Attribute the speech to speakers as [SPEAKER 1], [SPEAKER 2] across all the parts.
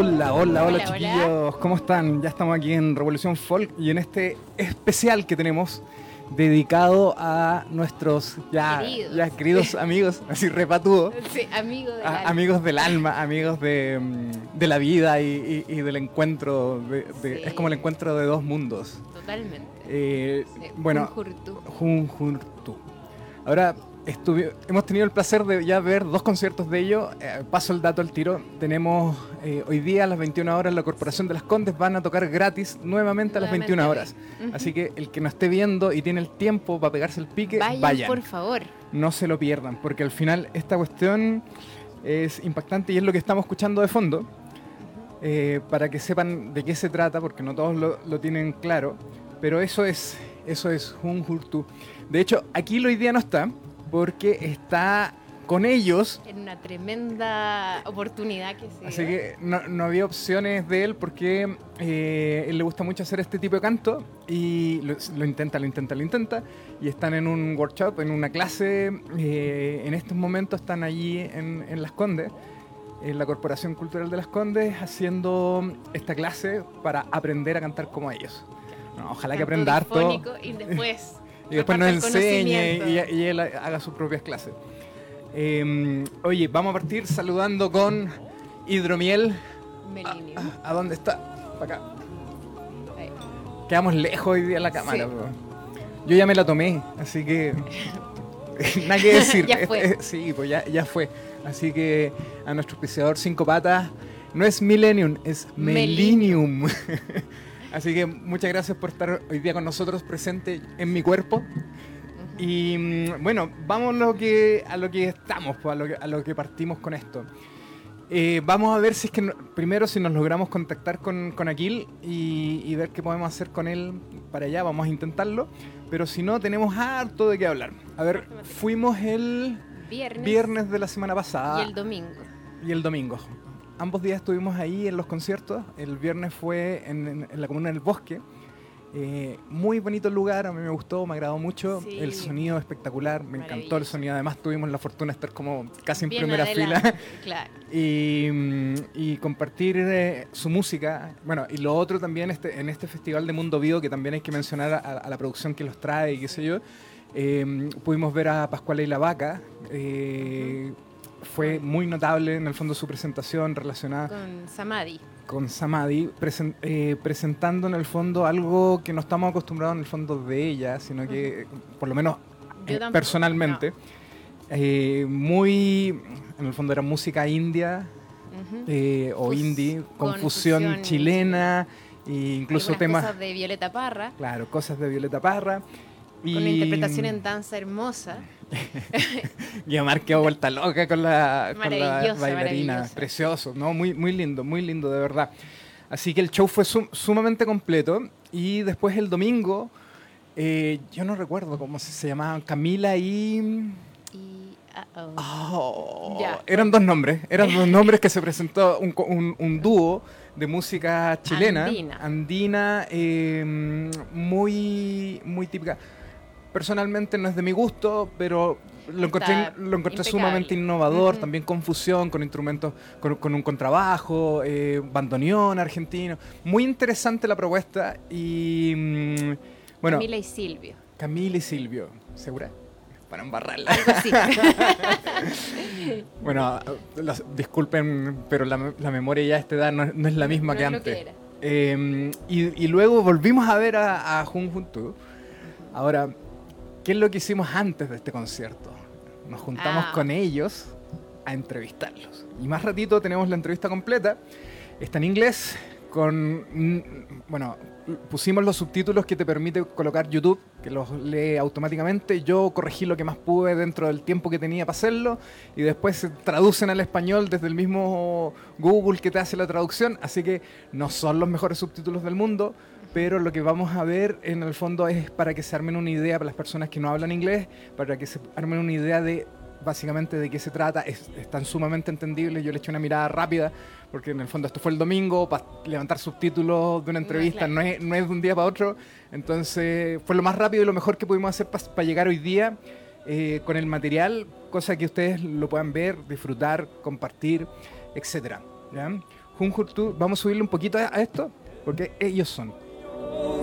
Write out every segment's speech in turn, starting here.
[SPEAKER 1] Hola, hola, hola, chiquillos, ¿cómo están? Ya estamos aquí en Revolución Folk y en este especial que tenemos dedicado a nuestros ya queridos, ya queridos amigos, así repatudo.
[SPEAKER 2] Sí, amigos del
[SPEAKER 1] alma. Amigos del alma, amigos de, mm, de la vida y, y, del encuentro. De, Es como el encuentro de dos mundos.
[SPEAKER 2] Totalmente.
[SPEAKER 1] Eh, bueno, Junjurtu. Ahora, hemos tenido el placer de ya ver dos conciertos de ellos. Eh, paso el dato al tiro. Tenemos eh, hoy día a las 21 horas la Corporación de las Condes van a tocar gratis nuevamente a las 21 horas. Así que el que no esté viendo y tiene el tiempo para pegarse el pique, vayan,
[SPEAKER 2] por favor.
[SPEAKER 1] No se lo pierdan, porque al final esta cuestión es impactante y es lo que estamos escuchando de fondo. Eh, para que sepan de qué se trata, porque no todos lo, tienen claro. Pero eso es, eso es un Hurtu. De hecho, aquí hoy día no está, porque está con ellos.
[SPEAKER 2] En una tremenda oportunidad que se
[SPEAKER 1] Así que no, había opciones de él porque eh, él le gusta mucho hacer este tipo de canto y lo, intenta, lo intenta, lo intenta. Y están en un workshop, en una clase. Eh, en estos momentos están allí en, Las Condes, en la Corporación Cultural de Las Condes, haciendo esta clase para aprender a cantar como ellos. ojalá que aprenda harto.
[SPEAKER 2] Y después
[SPEAKER 1] y después nos enseñe y, él haga sus propias clases. Em, oye, vamos a partir saludando con Hidromiel. ¿A, dónde está? Para acá. Quedamos lejos hoy día en la cámara. Yo ya me la tomé, así que. nada que decir.
[SPEAKER 2] ya fue.
[SPEAKER 1] sí, pues ya, ya fue. Así que a nuestro auspiciador Cinco Patas no es Millennium, es Melinium. Así que muchas gracias por estar hoy día con nosotros presente en mi cuerpo. Y mm, bueno, vamos a lo que, a lo que estamos, pues, a, lo que, partimos con esto. Eh, vamos a ver si es que primero si nos logramos contactar con, con Aquil y, ver qué podemos hacer con él para allá, vamos a intentarlo. Pero si no, tenemos harto de qué hablar. A ver, fuimos el
[SPEAKER 2] viernes,
[SPEAKER 1] viernes de la semana pasada.
[SPEAKER 2] Y el domingo.
[SPEAKER 1] Y el domingo ambos días estuvimos ahí en los conciertos. El viernes fue en, la comuna del Bosque. Eh, muy bonito lugar, a mí me gustó, me agradó mucho. El sonido espectacular, me encantó el sonido. Además, tuvimos la fortuna de estar como casi en primera fila y, compartir eh, su música. Bueno, y lo otro también este, en este Festival de Mundo Vivo, que también hay que mencionar a, la producción que los trae y qué sé yo. Eh, pudimos ver a Pascuala y la Vaca fue muy notable en el fondo su presentación relacionada
[SPEAKER 2] con Samadhi.
[SPEAKER 1] Con Samadhi, eh, presentando en el fondo algo que no estamos acostumbrados en el fondo de ella, sino que, por lo menos eh, personalmente, eh, muy, en el fondo era música india o indie, confusión chilena, e incluso temas...
[SPEAKER 2] Cosas de Violeta Parra.
[SPEAKER 1] Claro, cosas de Violeta Parra.
[SPEAKER 2] Con una interpretación en danza hermosa.
[SPEAKER 1] Guiomar quedó vuelta loca con la, con la bailarina. Precioso, ¿no? Muy, muy lindo, muy lindo, de verdad. Así que el show fue sumamente completo. Y después el domingo, eh, yo no recuerdo cómo se, llamaban, Camila y... Oh, eran dos nombres, eran dos nombres que se presentó un, un, dúo de música chilena,
[SPEAKER 2] andina,
[SPEAKER 1] andina eh, muy, muy típica personalmente no es de mi gusto, pero lo encontré, lo encontré sumamente innovador, también con fusión, con instrumentos, con, un contrabajo, eh, bandoneón argentino. Muy interesante la propuesta y mm, bueno.
[SPEAKER 2] Camila y Silvio.
[SPEAKER 1] Camila y Silvio, ¿segura? Para embarrarla.
[SPEAKER 2] Algo así.
[SPEAKER 1] bueno, disculpen, pero la, memoria ya a esta edad no, es la misma que antes. Em, y, luego volvimos a ver a, a Jun Juntu. Ahora, ¿Qué es lo que hicimos antes de este concierto? Nos juntamos ah. con ellos a entrevistarlos. Y más ratito tenemos la entrevista completa. Está en inglés, con. Mm, bueno, pusimos los subtítulos que te permite colocar YouTube, que los lee automáticamente. Yo corregí lo que más pude dentro del tiempo que tenía para hacerlo. Y después se traducen al español desde el mismo Google que te hace la traducción. Así que no son los mejores subtítulos del mundo pero lo que vamos a ver en el fondo es para que se armen una idea para las personas que no hablan inglés, para que se armen una idea de básicamente de qué se trata, es, tan sumamente entendible, yo le eché una mirada rápida, porque en el fondo esto fue el domingo, para levantar subtítulos de una entrevista no, es, no, es, de un día para otro, entonces fue lo más rápido y lo mejor que pudimos hacer para llegar hoy día eh, con el material, cosa que ustedes lo puedan ver, disfrutar, compartir, etc. Junjurtu, vamos a subirle un poquito a, a esto, porque ellos son. Bueno,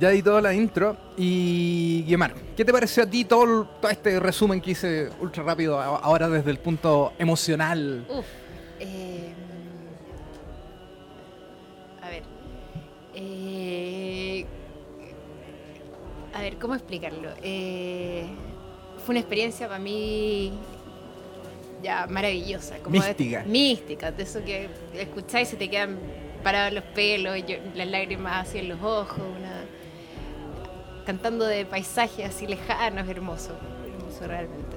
[SPEAKER 1] Ya, di toda la intro. Y Guimar, ¿qué te pareció a ti todo, este resumen que hice ultra rápido ahora desde el punto emocional?
[SPEAKER 2] Uf. eh, a ver. eh, a ver, ¿cómo explicarlo? Eh, fue una experiencia para mí ya maravillosa. Como de-
[SPEAKER 1] Mística.
[SPEAKER 2] mística, de eso que escucháis y se te quedan parados los pelos, yo- las lágrimas así en los ojos, una- cantando de paisajes así lejanos, hermoso, hermoso realmente.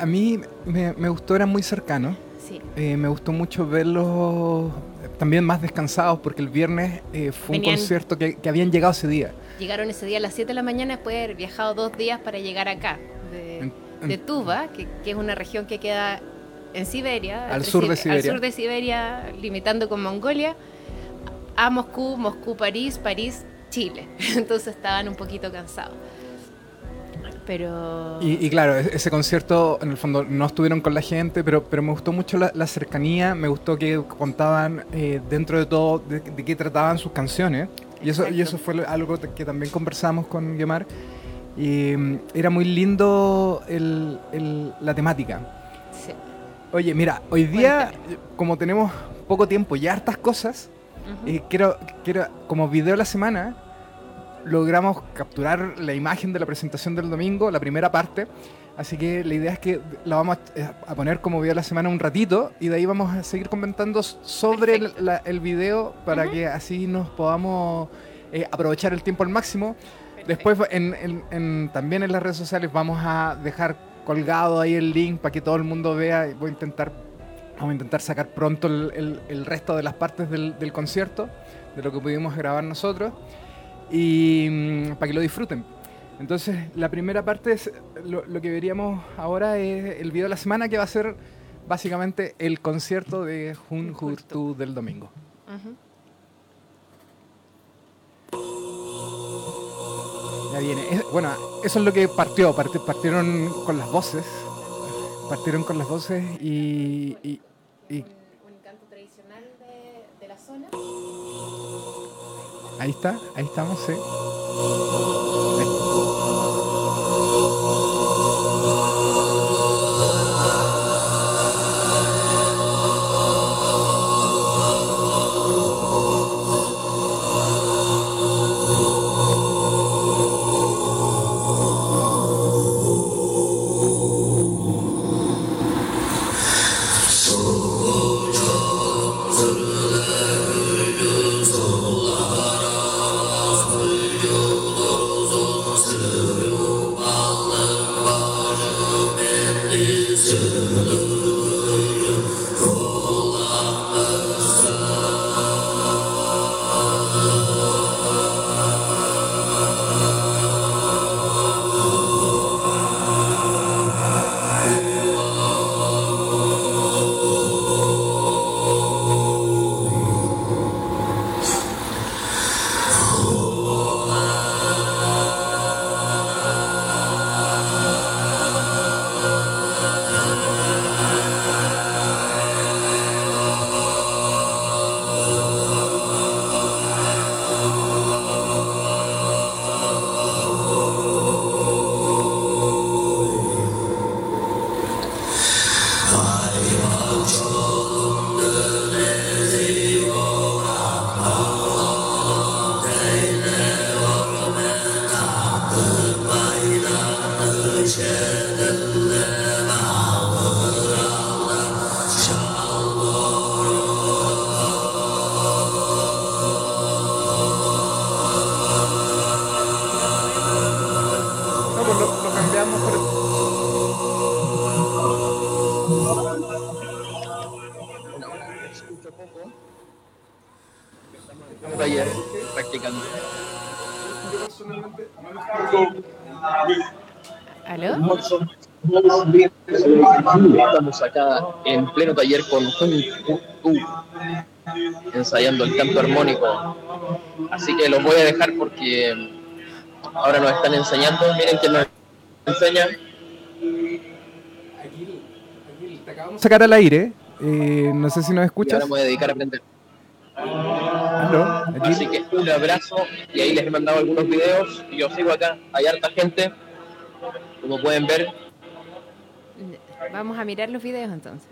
[SPEAKER 1] A, mí me, me gustó, eran muy cercanos.
[SPEAKER 2] Sí.
[SPEAKER 1] Eh, me gustó mucho verlos también más descansados porque el viernes eh, fue
[SPEAKER 2] Venían-
[SPEAKER 1] un concierto que, que habían llegado ese día.
[SPEAKER 2] Llegaron ese día a las 7 de la mañana después de haber viajado dos días para llegar acá, de,
[SPEAKER 1] En- en-
[SPEAKER 2] de Tuva, que, que es una región que queda en Siberia.
[SPEAKER 1] Al sur de
[SPEAKER 2] Sib-
[SPEAKER 1] Siberia.
[SPEAKER 2] Al sur de Siberia, limitando con Mongolia, a Moscú, Moscú, París, París, Chile. Entonces estaban un poquito cansados. Pero...
[SPEAKER 1] Y, y claro, e- ese concierto en el fondo no estuvieron con la gente, pero, pero me gustó mucho la, la cercanía, me gustó que contaban eh, dentro de todo de, de qué trataban sus canciones. Y eso, y eso fue algo que también conversamos con Guemar. Y mm, era muy lindo el- el- la temática.
[SPEAKER 2] sí.
[SPEAKER 1] Oye, mira, hoy día, como tenemos poco tiempo y hartas cosas,
[SPEAKER 2] Ujú.
[SPEAKER 1] eh, quiero, quiero, como video de la semana, logramos capturar la imagen de la presentación del domingo, la primera parte. Así que la idea es que la vamos a, eh, poner como video de la semana un ratito y de ahí vamos a seguir comentando sobre el,
[SPEAKER 2] Perfecto.
[SPEAKER 1] la- el video para que así nos podamos eh, aprovechar el tiempo al máximo. Después en, en- en- también en las redes sociales vamos a dejar colgado ahí el link para que todo el mundo vea. Voy a intentar, vamos a intentar sacar pronto el, el- el resto de las partes del, del concierto, de lo que pudimos grabar nosotros, y mm, para que lo disfruten. Entonces, la primera parte es lo, lo que veríamos ahora es el video de la semana que va a ser básicamente el concierto de Jun Hurtu del domingo. Ya viene. Es- bueno, eso es lo que partió. Parti- partieron con las voces. Partieron con las voces y. y- y
[SPEAKER 2] Un canto tradicional de, de la zona.
[SPEAKER 1] Ahí está, ahí estamos, sí.
[SPEAKER 3] Acá en pleno taller con Jun ensayando el canto armónico. Así que los voy a dejar porque ahora nos están enseñando. Miren que nos enseña.
[SPEAKER 1] te acabamos de sacar al aire. Eh, no sé si nos escuchas.
[SPEAKER 3] ahora me voy a dedicar a aprender. Así que un abrazo y ahí les he mandado algunos videos y yo sigo acá. Hay harta gente, como pueden ver.
[SPEAKER 2] Vamos a mirar los videos entonces.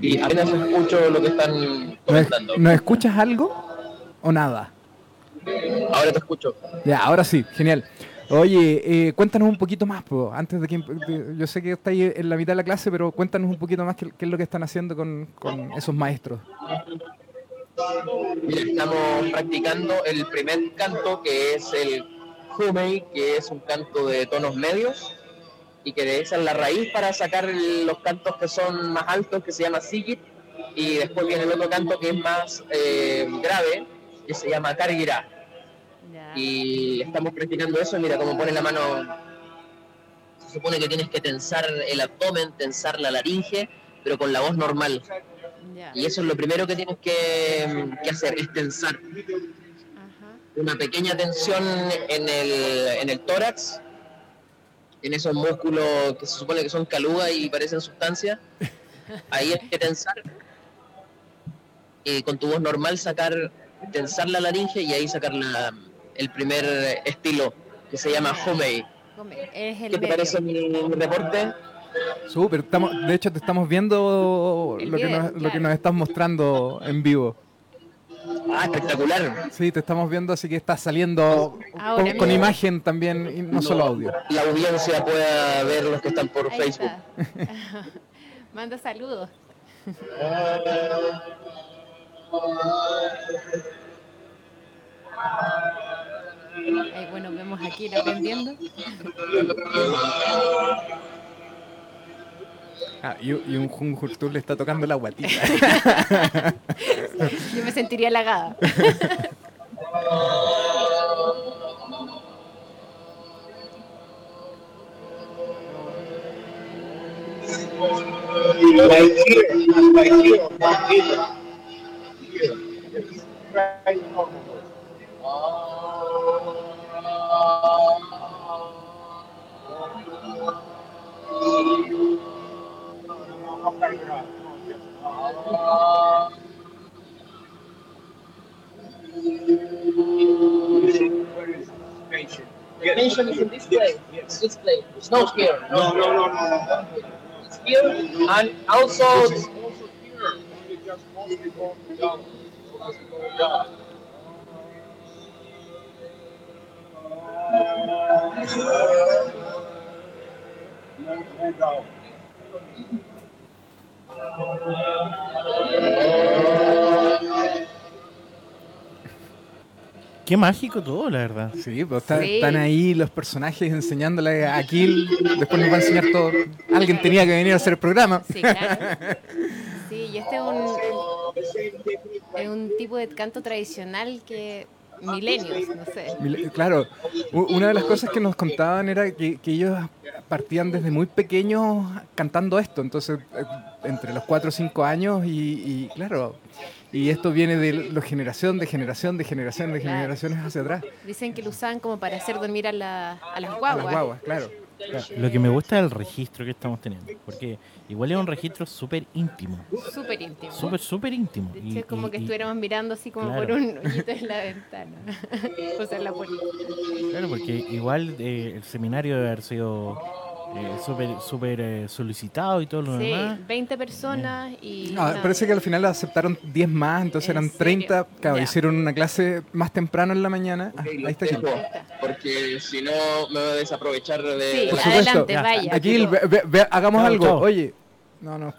[SPEAKER 3] Y apenas escucho lo que están comentando.
[SPEAKER 1] ¿Nos escuchas algo o nada?
[SPEAKER 3] Ahora te escucho.
[SPEAKER 1] Ya, ahora sí, genial. Oye, eh, cuéntanos un poquito más, antes de que yo sé que estáis en la mitad de la clase, pero cuéntanos un poquito más qué, es lo que están haciendo con, esos maestros.
[SPEAKER 3] estamos practicando el primer canto que es el Humei, que es un canto de tonos medios y que esa es la raíz para sacar los cantos que son más altos, que se llama Sigit, y después viene el otro canto que es más eh, grave, que se llama Kargira. Y estamos practicando eso, mira cómo pone la mano, se supone que tienes que tensar el abdomen, tensar la laringe, pero con la voz normal. Y eso es lo primero que tienes que, hacer, es tensar. Una pequeña tensión en el, en el tórax en esos músculos que se supone que son calugas y parecen sustancias, ahí hay que tensar y con tu voz normal sacar, tensar la laringe y ahí sacar la, el primer estilo que se llama Homey. ¿Qué te parece mi, reporte?
[SPEAKER 1] Súper, estamos, de hecho te estamos viendo lo, que nos, lo que nos estás mostrando en vivo.
[SPEAKER 3] Ah, espectacular.
[SPEAKER 1] Sí, te estamos viendo, así que está saliendo con, imagen también, y no, solo audio.
[SPEAKER 3] La audiencia pueda ver los que están por Facebook.
[SPEAKER 2] Manda saludos. Bueno, vemos aquí aprendiendo.
[SPEAKER 1] Ah, y, un Junjurtur le está tocando la guatita.
[SPEAKER 2] Yo me sentiría halagada.
[SPEAKER 3] Attention is in this place. Yes. This place. It's not here.
[SPEAKER 4] No, no, no, no, no.
[SPEAKER 3] It's here and also.
[SPEAKER 4] It's also here. Only just mostly going down. Mostly going down. No, no down.
[SPEAKER 5] Qué mágico todo, la verdad.
[SPEAKER 1] Sí, pues están ahí los personajes enseñándole a Kill. Después nos va a enseñar todo. Alguien tenía que venir a hacer el programa.
[SPEAKER 2] Sí, claro. Sí, y este es un, es un tipo de canto tradicional que milenios, no sé.
[SPEAKER 1] Claro, una de las cosas que nos contaban era que, que ellos partían desde muy pequeños cantando esto, entonces eh, entre los 4 o 5 años y, claro, y esto viene de la generación, de generación, de generación, de generaciones hacia atrás.
[SPEAKER 2] Dicen que lo usaban como para hacer dormir a, la, a las guaguas. A las guaguas,
[SPEAKER 1] claro.
[SPEAKER 5] Lo que me gusta es el registro que estamos teniendo, porque igual es un registro súper íntimo.
[SPEAKER 2] Súper íntimo.
[SPEAKER 5] Súper, súper íntimo.
[SPEAKER 2] es como que estuviéramos mirando así como por un hoyito en la ventana. o sea, en la puerta.
[SPEAKER 5] Claro, porque igual eh, el seminario debe haber sido eh, súper super, eh, solicitado y todo lo sí, demás.
[SPEAKER 2] 20 personas y...
[SPEAKER 1] No, parece que al final aceptaron 10 más, entonces eran 30. Claro, hicieron una clase más temprano en la mañana. Ah, ahí está
[SPEAKER 3] Porque si no me voy a desaprovechar de...
[SPEAKER 2] Sí, adelante, vaya.
[SPEAKER 1] Aquí, hagamos algo. Oye, no, no,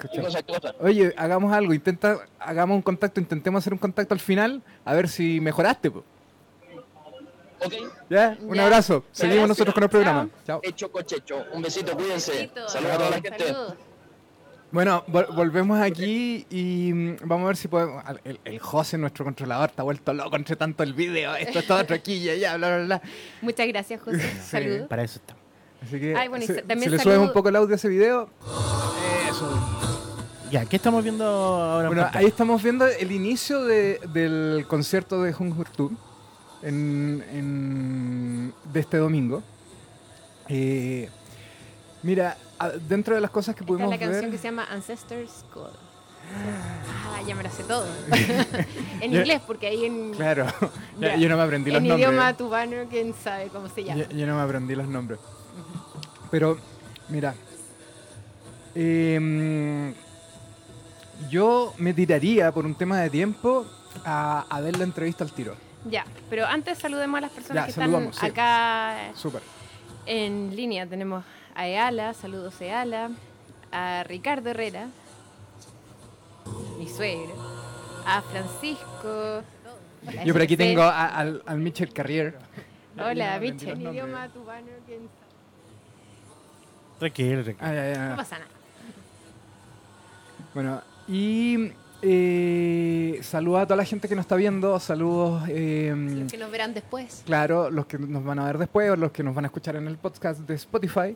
[SPEAKER 1] Oye, hagamos algo, intenta, hagamos un contacto, intentemos hacer un contacto al final, a ver si mejoraste. Pues ¿Ya? Un abrazo. Seguimos nosotros con el programa.
[SPEAKER 3] Chao. Hecho cochecho. Un besito, cuídense. Saludos a toda la gente.
[SPEAKER 1] Bueno, volvemos aquí y mm, vamos a ver si podemos. El, el, José, nuestro controlador, está vuelto loco entre tanto el video. Esto es todo otro aquí y allá, bla, bla, bla.
[SPEAKER 2] Muchas gracias, José. Saludos.
[SPEAKER 5] Para eso estamos.
[SPEAKER 1] Así que Ay, bueno, si, le subes un poco el audio a ese video.
[SPEAKER 5] Eso. Ya, ¿qué estamos viendo ahora?
[SPEAKER 1] Bueno, ahí estamos viendo el inicio de, del concierto de Hung Tour en, en, de este domingo. Eh, mira, dentro de las cosas que pudimos
[SPEAKER 2] ver...
[SPEAKER 1] la
[SPEAKER 2] canción que se llama Ancestors Call. Ah, ya me la sé todo. en inglés, porque ahí en.
[SPEAKER 1] Claro, yo no me aprendí los nombres.
[SPEAKER 2] En idioma tubano, quién sabe cómo se llama.
[SPEAKER 1] Yo, no me aprendí los nombres. Pero, mira. Eh, yo me tiraría por un tema de tiempo a, a ver la entrevista al tiro.
[SPEAKER 2] Ya, pero antes saludemos a las personas que están acá en línea. Tenemos a Eala, saludos Eala, a Ricardo Herrera, mi suegro, a Francisco.
[SPEAKER 1] Yo por aquí tengo al, al Michel Carrier.
[SPEAKER 2] Hola, Michel. idioma tubano, ¿quién
[SPEAKER 5] Tranquilo,
[SPEAKER 2] ah, No pasa nada.
[SPEAKER 1] Bueno, y eh, saludos a toda la gente que nos está viendo, saludos...
[SPEAKER 2] Eh, los que nos verán después.
[SPEAKER 1] Claro, los que nos van a ver después o los que nos van a escuchar en el podcast de Spotify.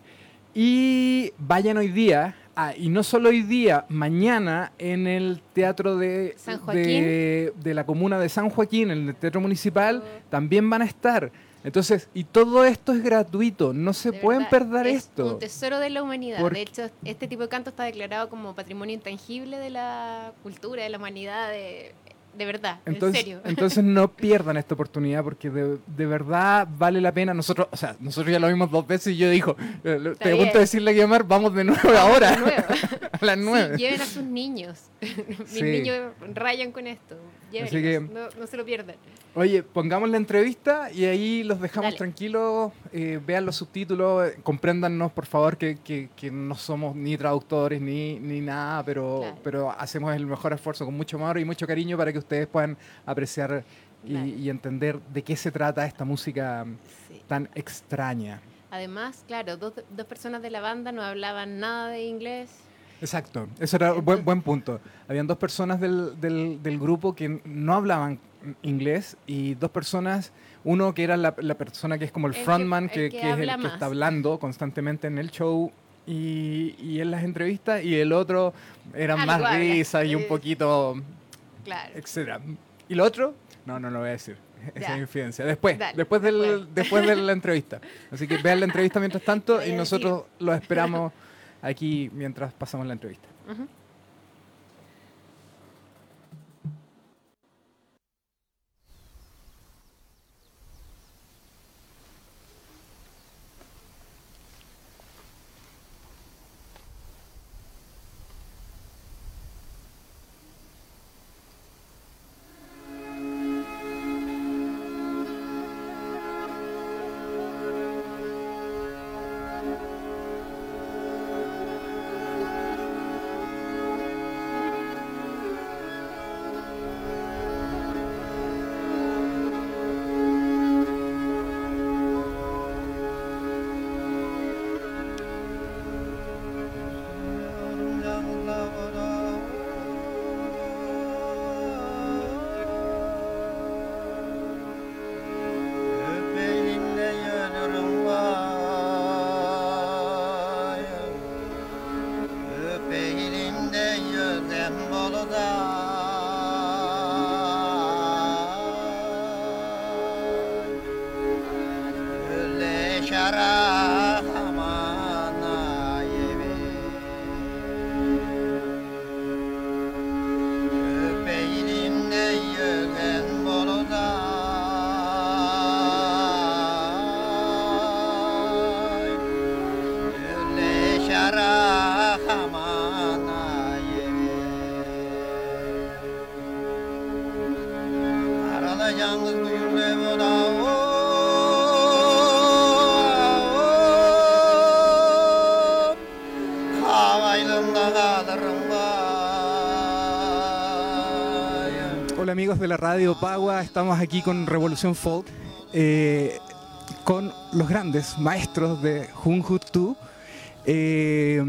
[SPEAKER 1] Y vayan hoy día, y no solo hoy día, mañana en el Teatro de, de, de, la Comuna de San Joaquín, en el Teatro Municipal, oh. también van a estar entonces, y todo esto es gratuito, no se pueden perder esto.
[SPEAKER 2] Un tesoro de la humanidad. De hecho, este tipo de canto está declarado como patrimonio intangible de la cultura, de la humanidad, de, de verdad,
[SPEAKER 1] entonces,
[SPEAKER 2] en serio.
[SPEAKER 1] Entonces no pierdan esta oportunidad porque de, de, verdad vale la pena. Nosotros, o sea, nosotros ya lo vimos dos veces y yo dijo, eh, te pregunto decirle a Guillermo, vamos de nuevo ahora. a las nueve.
[SPEAKER 2] lleven a sus niños. Mis niños rayan con esto. No, se lo pierdan.
[SPEAKER 1] Oye, pongamos la entrevista y ahí los dejamos tranquilos, eh, vean los subtítulos, eh, compréndannos por favor que, que, no somos ni traductores ni, ni nada, pero, pero hacemos el mejor esfuerzo con mucho amor y mucho cariño para que ustedes puedan apreciar y, entender de qué se trata esta música tan extraña.
[SPEAKER 2] Además, claro, dos, dos personas de la banda no hablaban nada de inglés
[SPEAKER 1] Exacto, eso era un buen, buen punto. Habían dos personas del, del, del, grupo que no hablaban inglés y dos personas, uno que era la, la persona que es como el, frontman, que, que, es el que está hablando constantemente en el show y, y en las entrevistas, y el otro era más risa y un poquito,
[SPEAKER 2] claro.
[SPEAKER 1] etcétera. ¿Y lo otro? No, no lo voy a decir. Esa es infidencia. Después, después, del, después de la entrevista. Así que vean la entrevista mientras tanto y nosotros lo esperamos aquí mientras pasamos la entrevista. De la radio Pagua, estamos aquí con Revolución Folk, eh, con los grandes maestros de Hung Tu. Eh,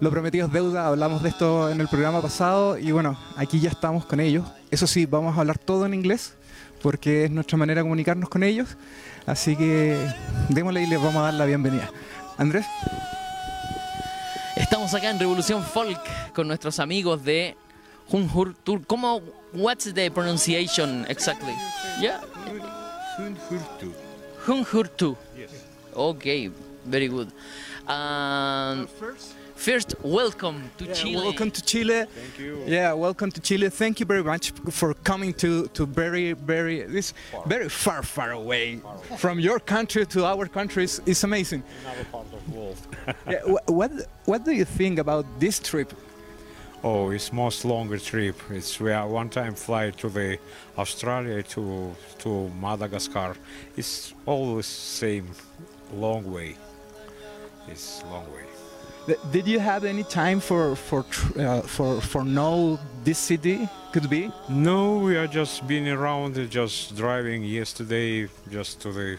[SPEAKER 1] lo prometido es deuda, hablamos de esto en el programa pasado y bueno, aquí ya estamos con ellos. Eso sí, vamos a hablar todo en inglés porque es nuestra manera de comunicarnos con ellos. Así que démosle y les vamos a dar la bienvenida. Andrés.
[SPEAKER 6] Estamos acá en Revolución Folk con nuestros amigos de Hunhur Tour. ¿Cómo? What's the pronunciation exactly? Yeah.
[SPEAKER 7] Hunhurtu. Yes.
[SPEAKER 6] Okay, very good. Um, first, welcome to
[SPEAKER 1] Yeah,
[SPEAKER 6] Chile.
[SPEAKER 1] Welcome to Chile.
[SPEAKER 7] Thank you.
[SPEAKER 1] Yeah, welcome to Chile. Thank you very much for coming to to very very this very far far away from your country to our country is, is amazing.
[SPEAKER 7] Another part of the world.
[SPEAKER 1] Yeah, wh- what what do you think about this trip?
[SPEAKER 7] oh, it's most longer trip. It's we are one time fly to the Australia to to Madagascar. It's always same long way. It's long way.
[SPEAKER 1] Did you have any time for for uh, for for know this city could be?
[SPEAKER 7] No, we are just been around, just driving yesterday, just to the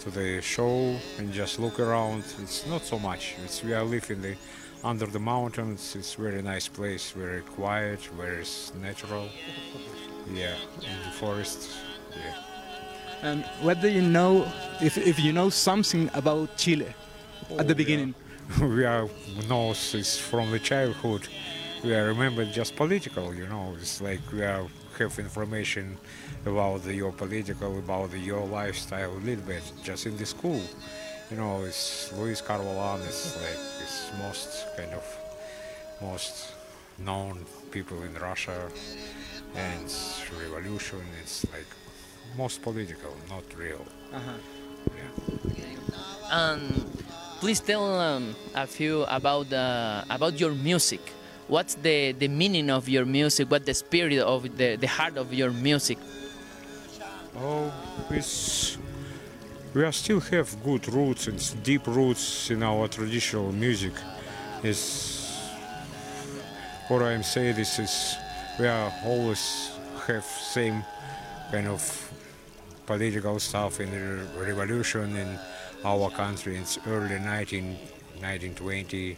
[SPEAKER 7] to the show and just look around. It's not so much. It's we are living the under the mountains. It's very nice place, very quiet, very natural. Yeah, in the forest. Yeah.
[SPEAKER 1] And what do you know if if you know something about Chile at the
[SPEAKER 7] Oh,
[SPEAKER 1] beginning?
[SPEAKER 7] we are know it's from the childhood. We are remembered just political, you know. It's like we are have information about the, your political, about the, your lifestyle a little bit just in the school. You know, it's Luis Carvalhan is like it's most kind of most known people in Russia, and revolution. It's like most political, not real. Uh-huh. Yeah.
[SPEAKER 6] Um, please tell um, a few about uh, about your music. What's the, the meaning of your music? What the spirit of the, the heart of your music?
[SPEAKER 7] Oh, it's we still have good roots and deep roots in our traditional music. Is what I'm saying. This is we are always have same kind of political stuff in the revolution in our country. It's early 19, 1920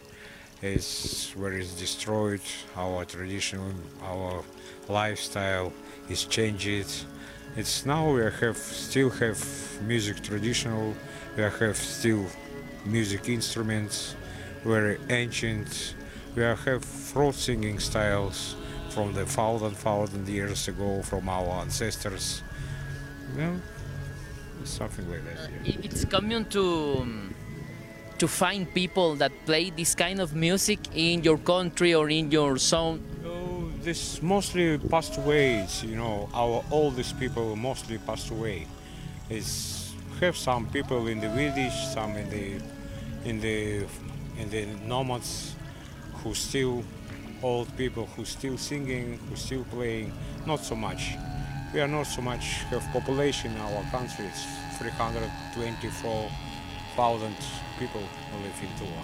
[SPEAKER 7] is where it's destroyed. Our traditional our lifestyle is changed. It's now we have still have music traditional. We have still music instruments very ancient. We have throat singing styles from the thousand thousand years ago from our ancestors. Well something like that yeah.
[SPEAKER 6] Uh, it's common to to find people that play this kind of music in your country or in your zone.
[SPEAKER 7] Oh, this mostly passed away. You know, our oldest people mostly passed away. It's have some people in the village, some in the in the in the nomads who still old people who still singing, who still playing. Not so much. We are not so much have population in our country. It's 324,000 people who live in Tula.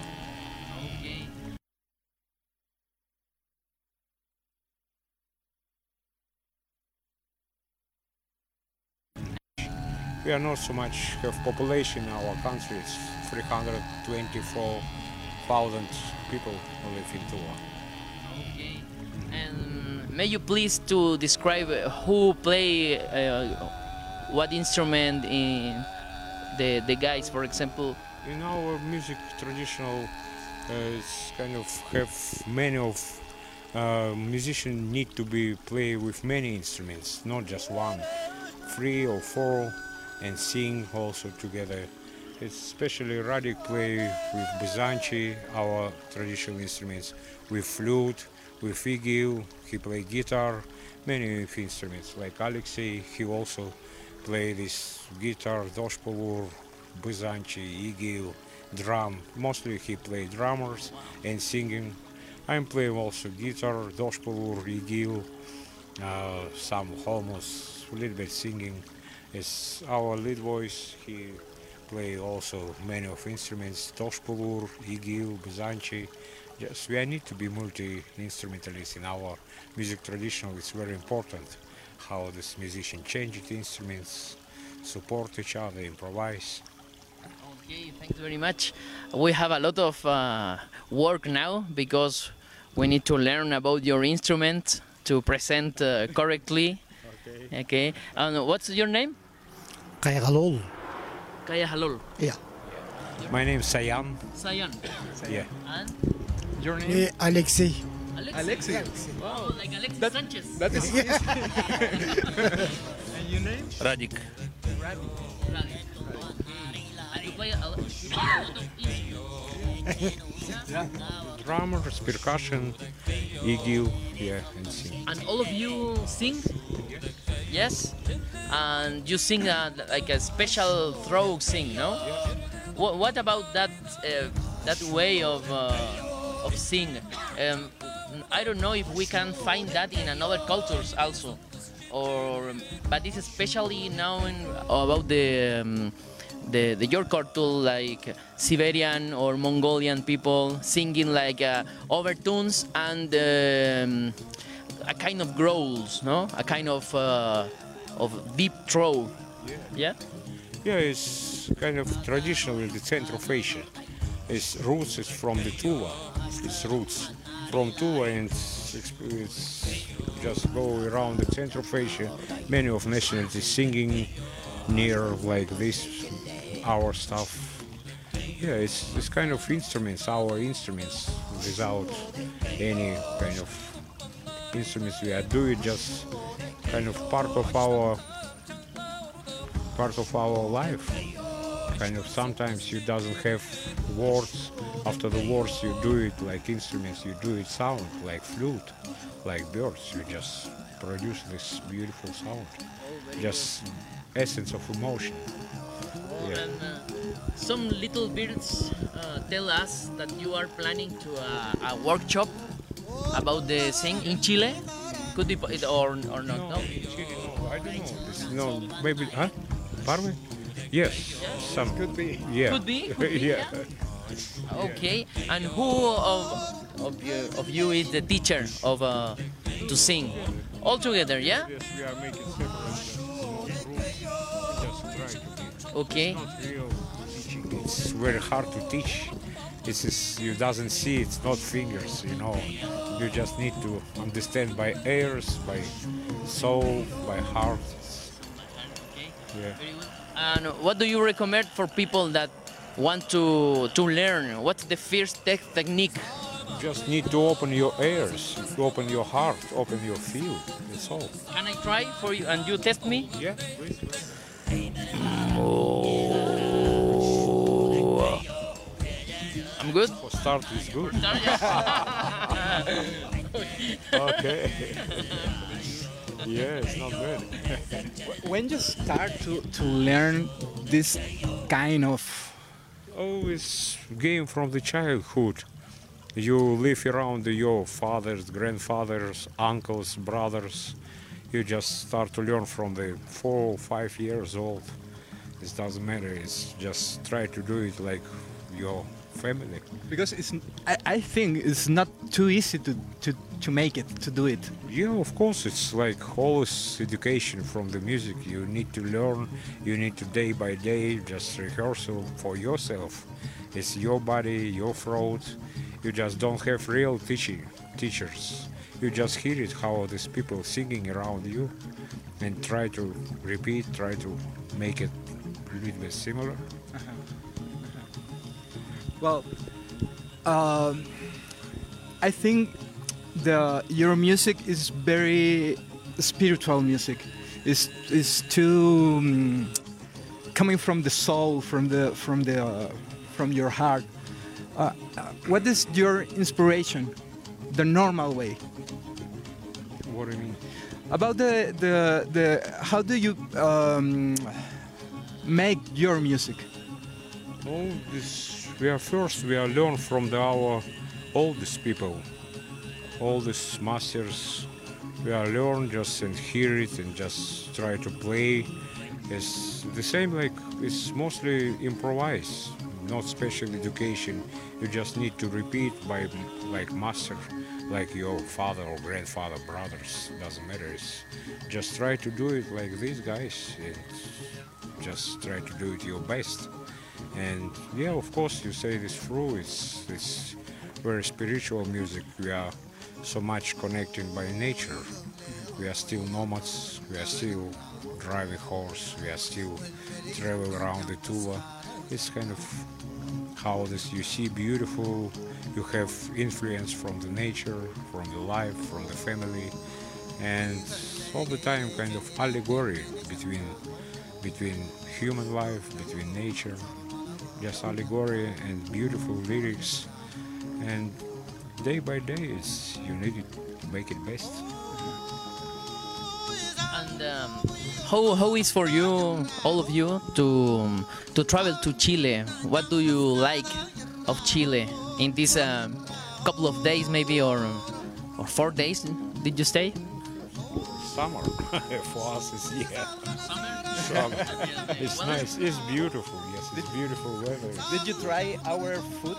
[SPEAKER 7] We are not so much have population in our country. It's 324,000 people who live in Tula.
[SPEAKER 6] May you please to describe uh, who play uh, what instrument in the the guys, for example.
[SPEAKER 7] In our music traditional, uh, it's kind of have many of uh, musicians need to be play with many instruments, not just one, three or four, and sing also together. It's especially Radik play with Byzanti, our traditional instruments, with flute, with igil, he play guitar, many instruments like Alexei, he also play this guitar, doshpolur, Byzanti, igil, drum. Mostly he play drummers and singing. I'm playing also guitar, doshpolur, igil, uh, some homos, a little bit singing. It's our lead voice. He play also many of instruments, doshpolur, igil, Byzanti. Yes, we need to be multi-instrumentalist in our music tradition. It's very important how this musician change the instruments, support each other, improvise.
[SPEAKER 6] Okay, thanks very much. We have a lot of uh, work now because we need to learn about your instrument to present uh, correctly. Okay. Okay. And what's your name?
[SPEAKER 8] Kaya Galol.
[SPEAKER 6] Kaya Halol.
[SPEAKER 8] Yeah.
[SPEAKER 7] My name is Sayan.
[SPEAKER 6] Sayan.
[SPEAKER 7] Yeah.
[SPEAKER 6] And
[SPEAKER 1] Your name?
[SPEAKER 8] Eh, Alexei.
[SPEAKER 6] Alex.
[SPEAKER 1] Alexis.
[SPEAKER 6] Wow, like Alexis Sanchez.
[SPEAKER 1] That is and your name?
[SPEAKER 9] Radik.
[SPEAKER 6] And you play a, you play a lot of instruments.
[SPEAKER 7] Drummers, percussion, igil, yeah, and sing.
[SPEAKER 6] And all of you sing? Yes? And you sing uh, like a special throw sing, no? What, what about that uh, that way of uh, of sing? Um, I don't know if we can find that in another cultures also, or but it's especially known about the. Um, the, the your culture like Siberian or Mongolian people singing like uh, overtones and um, a kind of growls, no? A kind of uh, of deep throw. Yeah.
[SPEAKER 7] Yeah, it's kind of traditional in the center of Asia. Its roots is from the Tuva. Its roots from Tuva and it's, just go around the center of Asia. Many of nationalities singing near like this, our stuff. Yeah, it's it's kind of instruments, our instruments, without any kind of instruments we are doing, just kind of part of our part of our life. Kind of sometimes you doesn't have words. After the words you do it like instruments, you do it sound like flute, like birds. You just produce this beautiful sound. Just essence of emotion. Yeah.
[SPEAKER 6] And uh, some little birds uh, tell us that you are planning to uh, a workshop about the sing in Chile. Could be it or or not? No.
[SPEAKER 7] I don't know. This, no, maybe, huh? Pardon? Yes, some. Could be. Yeah.
[SPEAKER 6] Could be, could be,
[SPEAKER 7] yeah.
[SPEAKER 6] Okay. And who of of you, of you is the teacher of uh, to sing? All together, yeah.
[SPEAKER 7] Yes, we are making separate groups. Just try to be.
[SPEAKER 6] Okay.
[SPEAKER 7] It's teaching. It's very hard to teach. It's just, you doesn't see. It's not fingers. You know. You just need to understand by ears, by soul, by heart. Yeah.
[SPEAKER 6] And what do you recommend for people that want to to learn? What's the first tech technique?
[SPEAKER 7] Just need to open your ears, to open your heart, open your field. That's all.
[SPEAKER 6] Can I try for you and you test me?
[SPEAKER 7] Yeah, please. Oh.
[SPEAKER 6] I'm good.
[SPEAKER 7] For start is good. okay. yeah, it's not bad.
[SPEAKER 1] When you start to, to learn this kind of
[SPEAKER 7] Oh, it's game from the childhood. You live around your fathers, grandfathers, uncles, brothers. You just start to learn from the four or five years old. It doesn't matter. It's just try to do it like your family.
[SPEAKER 1] because it's I, I think it's not too easy to, to, to make it to do it.
[SPEAKER 7] Yeah, of course, it's like always education from the music. You need to learn, you need to day by day just rehearsal for yourself. It's your body, your throat. You just don't have real teaching teachers. You just hear it how these people singing around you and try to repeat, try to make it a little bit similar.
[SPEAKER 1] Well, um, I think the your music is very spiritual music. It's it's too um, coming from the soul, from the from the uh, from your heart. Uh, uh, what is your inspiration? The normal way
[SPEAKER 7] What do you mean?
[SPEAKER 1] about the the the how do you um, make your music?
[SPEAKER 7] Oh, this we are first. We are learn from the, our oldest people, oldest masters. We are learn just and hear it and just try to play. It's the same like it's mostly improvise, not special education. You just need to repeat by like master, like your father or grandfather, brothers. Doesn't matter. It's just try to do it like these guys and just try to do it your best And yeah, of course, you say this through. It's this very spiritual music. We are so much connected by nature. We are still nomads. We are still driving horse. We are still travel around the Tula. It's kind of how this you see beautiful. You have influence from the nature, from the life, from the family, and all the time kind of allegory between between human life, between nature, just allegory and beautiful lyrics. And day by day, it's you need to make it best.
[SPEAKER 6] And um, how, how is for you, all of you, to to travel to Chile? What do you like of Chile in this um, couple of days, maybe, or or four days? Did you stay?
[SPEAKER 7] Summer for us is yeah. Summer. It's nice. It's beautiful. Yes, it's beautiful weather.
[SPEAKER 1] Did you try our food?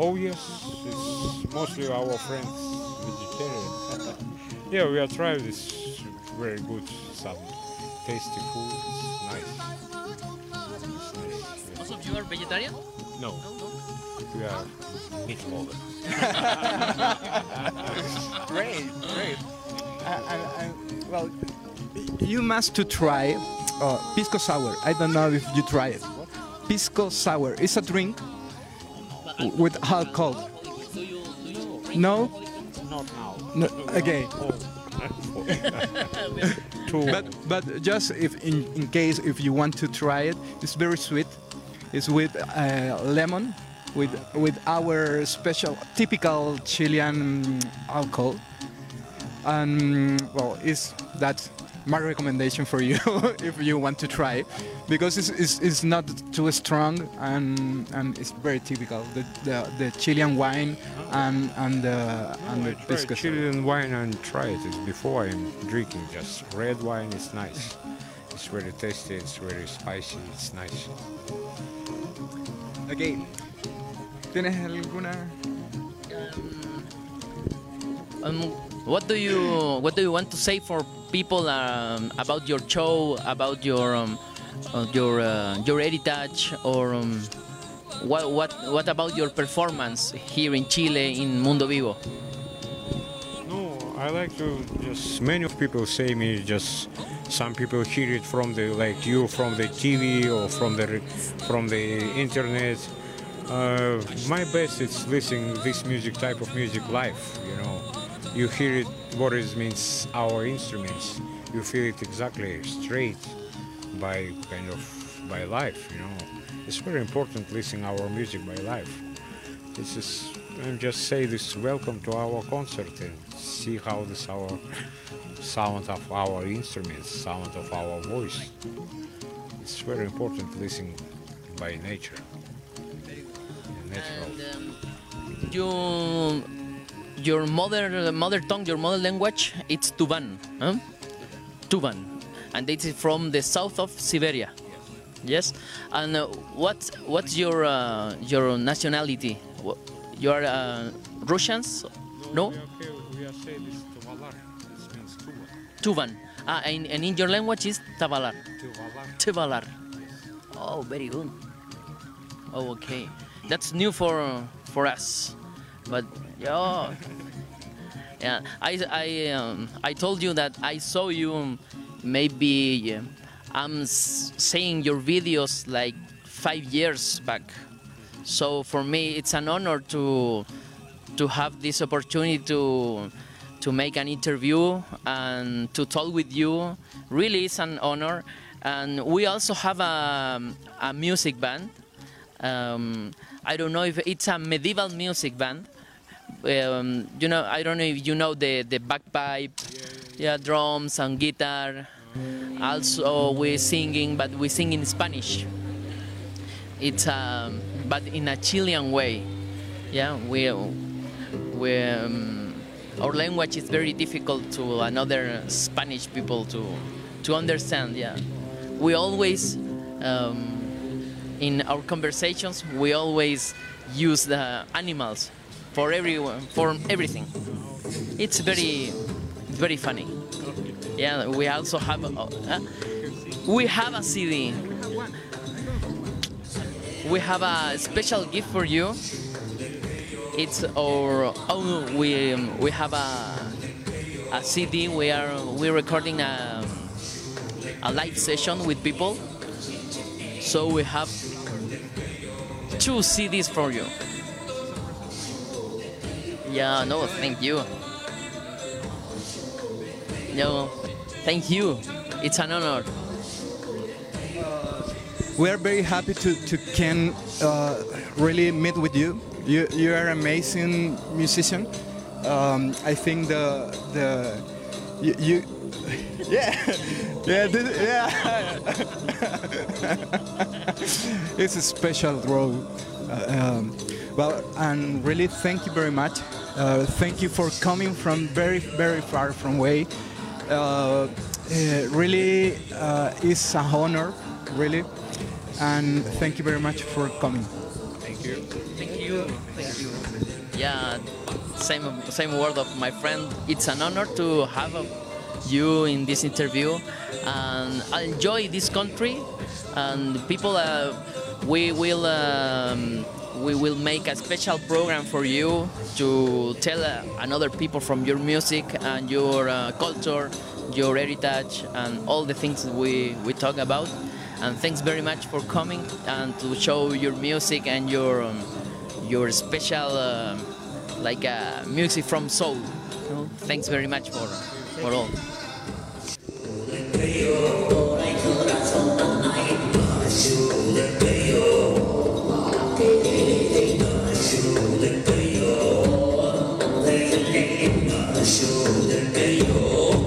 [SPEAKER 7] Oh yes, it's mostly our friends vegetarian. yeah, we are trying this very good, some tasty food. It's nice. It's nice.
[SPEAKER 6] Most of you are vegetarian?
[SPEAKER 7] No, we are meat lovers.
[SPEAKER 1] great, great. Uh, and, and, well, you must to try uh, pisco sour. I don't know if you try it. Pisco sour. It's a drink with alcohol. No?
[SPEAKER 7] Not now.
[SPEAKER 1] No, okay. But but just if in, in case if you want to try it, it's very sweet. It's with uh, lemon, with with our special typical Chilean alcohol. And well, is that's my recommendation for you if you want to try it, because it's, it's, it's not too strong and and it's very typical the the, the Chilean wine and and the and the
[SPEAKER 7] I tried
[SPEAKER 1] pisco. sour.
[SPEAKER 7] Chilean wine and try it. It's before I'm drinking just red wine. It's nice. It's very tasty. It's very spicy. It's nice.
[SPEAKER 1] Okay. ¿Tienes alguna?
[SPEAKER 6] Um, what do you what do you want to say for people um, about your show, about your um, uh, your uh, your heritage, or um, what what what about your performance here in Chile in Mundo Vivo?
[SPEAKER 7] No, I like to just. Many of people say me just. Some people hear it from the like you from the TV or from the from the internet. Uh, my best is listening this music type of music live. You know, you hear it what it means our instruments. You feel it exactly straight by kind of by life. You know, it's very important listening our music by life. This is and just say this welcome to our concert and see how this our sound of our instruments, sound of our voice. It's very important listening by nature. Natural.
[SPEAKER 6] And, um, you your mother mother tongue, your mother language, it's Tuvan, huh? Tuvan, and it is from the south of Siberia. Yes, and uh, what what's your uh, your nationality? You are uh, Russians? No,
[SPEAKER 7] We are, we are Tuvalar. Means Tuva.
[SPEAKER 6] Tuvan. Ah, and, and in your language is Tavalar. Tibalar. Oh, very good. Oh, okay. That's new for for us, but yeah, yeah. I I um, I told you that I saw you maybe um, I'm seeing your videos like five years back. So for me, it's an honor to to have this opportunity to to make an interview and to talk with you. Really, it's an honor. And we also have a, a music band. Um, I don't know if it's a medieval music band. Um, you know, I don't know if you know the the bagpipe, yeah, drums and guitar. Also, we're singing, but we sing in Spanish. It's um, but in a Chilean way. Yeah, we we um, our language is very difficult to another Spanish people to to understand. Yeah, we always um, in our conversations we always use the animals for everyone for everything. It's very very funny. Yeah, we also have uh, we have a CD. we have a special gift for you. It's our own. We we have a a CD. We are we're recording a a live session with people. So we have two CDs for you. Yeah, no, thank you. No, thank you. It's an honor.
[SPEAKER 1] We are very happy to, to can uh, really meet with you. You you are an amazing musician. Um, I think the the you, you yeah yeah this, yeah it's a special role. Uh, um, well, and really thank you very much. Uh, thank you for coming from very very far from way. Uh, it really uh, is an honor, really, and thank you very much for coming.
[SPEAKER 7] Thank you.
[SPEAKER 6] Thank you. Thank you. Yeah, same same word of my friend. It's an honor to have uh, you in this interview, and I enjoy this country. And people, uh, we will um, we will make a special program for you to tell uh, another people from your music and your uh, culture, your heritage, and all the things we we talk about. And thanks very much for coming and to show your music and your. Um, your special uh, like uh, music from soul. Thanks very much for for all.
[SPEAKER 1] 不朽的理由。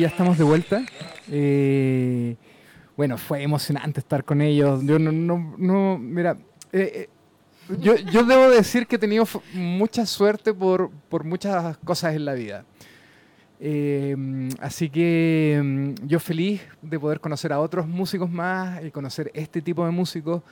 [SPEAKER 1] Ya estamos de vuelta. Eh, bueno, fue emocionante estar con ellos. Yo no, no, no mira, eh, eh, yo, yo debo decir que he tenido mucha suerte por, por muchas cosas en la vida. Eh, así que mm, yo feliz de poder conocer a otros músicos más y conocer este tipo de músicos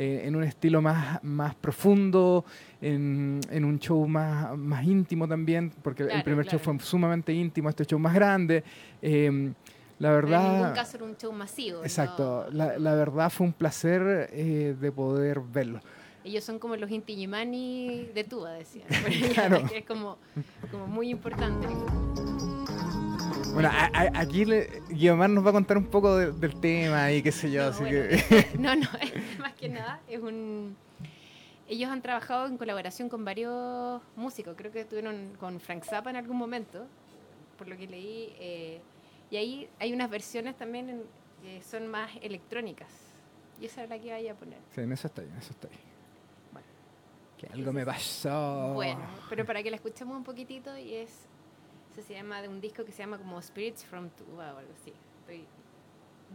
[SPEAKER 1] eh, en un estilo más, más profundo, en, en un show más, más íntimo también, porque el
[SPEAKER 2] Claro,
[SPEAKER 1] primer show
[SPEAKER 2] claro.
[SPEAKER 1] fue sumamente íntimo, este show más grande. Eh, la
[SPEAKER 2] Pero en ningún
[SPEAKER 1] verdad...
[SPEAKER 2] caso era un show masivo.
[SPEAKER 1] Exacto,
[SPEAKER 2] no.
[SPEAKER 1] la, la verdad fue un placer eh, de poder verlo.
[SPEAKER 2] Ellos son como los Inti Illimani de Tuba, decían.
[SPEAKER 1] Claro.
[SPEAKER 2] es como, como muy importante.
[SPEAKER 1] Bueno, a- a- aquí le- Guiomar nos va a contar un poco de- del tema y qué sé yo,
[SPEAKER 2] No,
[SPEAKER 1] así
[SPEAKER 2] bueno,
[SPEAKER 1] que...
[SPEAKER 2] No, no, más que nada es un... Ellos han trabajado en colaboración con varios músicos, creo que estuvieron con Frank Zappa en algún momento, por lo que leí, eh, y ahí hay unas versiones también que son más electrónicas, y esa es la que vaya a poner.
[SPEAKER 1] Sí, en eso estoy, en eso estoy.
[SPEAKER 2] Bueno.
[SPEAKER 1] Que algo me pasó.
[SPEAKER 2] Bueno, pero para que la escuchemos un poquitito, y es, se llama de un disco que se llama como Spirits from Tuba o algo así. Estoy-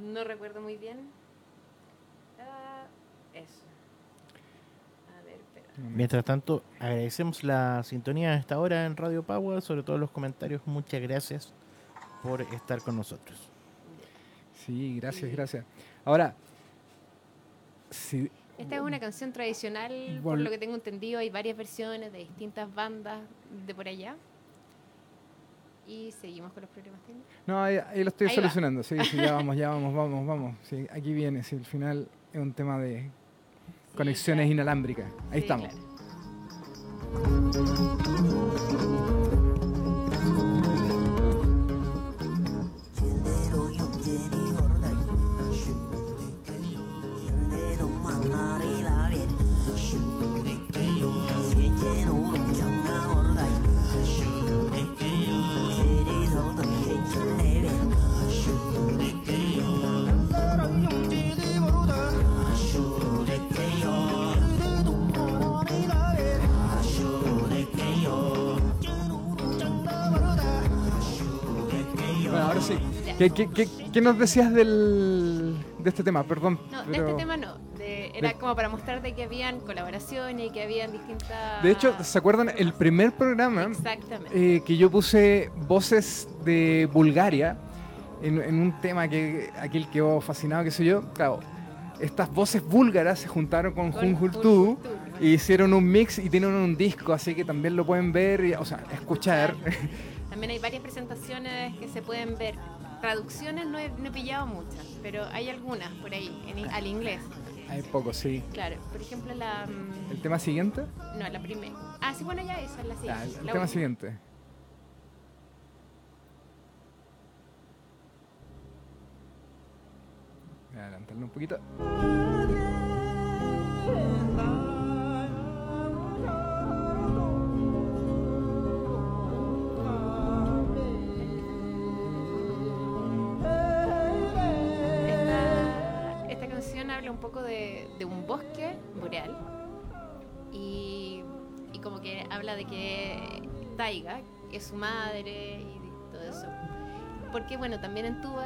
[SPEAKER 2] no recuerdo muy bien. Ah, eso. A ver, espera.
[SPEAKER 5] Mientras tanto, agradecemos la sintonía a esta hora en Radio Power, sobre todo los comentarios. Muchas gracias por estar con nosotros.
[SPEAKER 1] Sí, gracias, gracias. Ahora, si,
[SPEAKER 2] Esta es una canción tradicional, por lo que tengo entendido, hay varias versiones de distintas bandas de por allá. Y seguimos con los problemas técnicos.
[SPEAKER 1] no, ahí, ahí lo estoy
[SPEAKER 2] Ahí
[SPEAKER 1] solucionando. Sí, sí, ya vamos, ya vamos, vamos, vamos. Sí, aquí viene, sí, el final es un tema de conexiones
[SPEAKER 2] claro.
[SPEAKER 1] inalámbricas. Ahí estamos.
[SPEAKER 2] claro.
[SPEAKER 1] ¿Qué, qué, qué, qué nos decías del, de este tema? Perdón.
[SPEAKER 2] No,
[SPEAKER 1] pero-
[SPEAKER 2] de este tema no. de- era
[SPEAKER 1] De-
[SPEAKER 2] como para mostrarte que habían colaboraciones y que habían distintas.
[SPEAKER 1] De hecho, ¿se acuerdan? El primer programa
[SPEAKER 2] Exactamente.
[SPEAKER 1] eh, que yo puse voces de Bulgaria en, en un tema que aquel quedó fascinado, qué sé yo. Claro, estas voces búlgaras se juntaron con
[SPEAKER 2] Con
[SPEAKER 1] Junjurtu y hicieron un mix y tienen un disco, así que también lo pueden ver, y- o sea, escuchar.
[SPEAKER 2] También hay varias presentaciones que se pueden ver. Traducciones no he, no he pillado muchas, pero hay algunas por ahí, en al inglés.
[SPEAKER 1] Hay poco, sí.
[SPEAKER 2] Claro, por ejemplo, la. mm,
[SPEAKER 1] ¿El tema siguiente?
[SPEAKER 2] No, la primera. Ah, sí, bueno, ya esa es la siguiente.
[SPEAKER 1] el
[SPEAKER 2] la
[SPEAKER 1] tema
[SPEAKER 2] última.
[SPEAKER 1] siguiente. Voy a adelantarlo un poquito.
[SPEAKER 2] Poco de, de un bosque boreal y, y como que habla de que Taiga es su madre y todo eso. Porque bueno, también en Tuba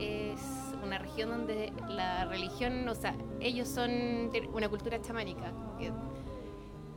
[SPEAKER 2] es una región donde la religión, o sea, ellos son una cultura chamánica. que,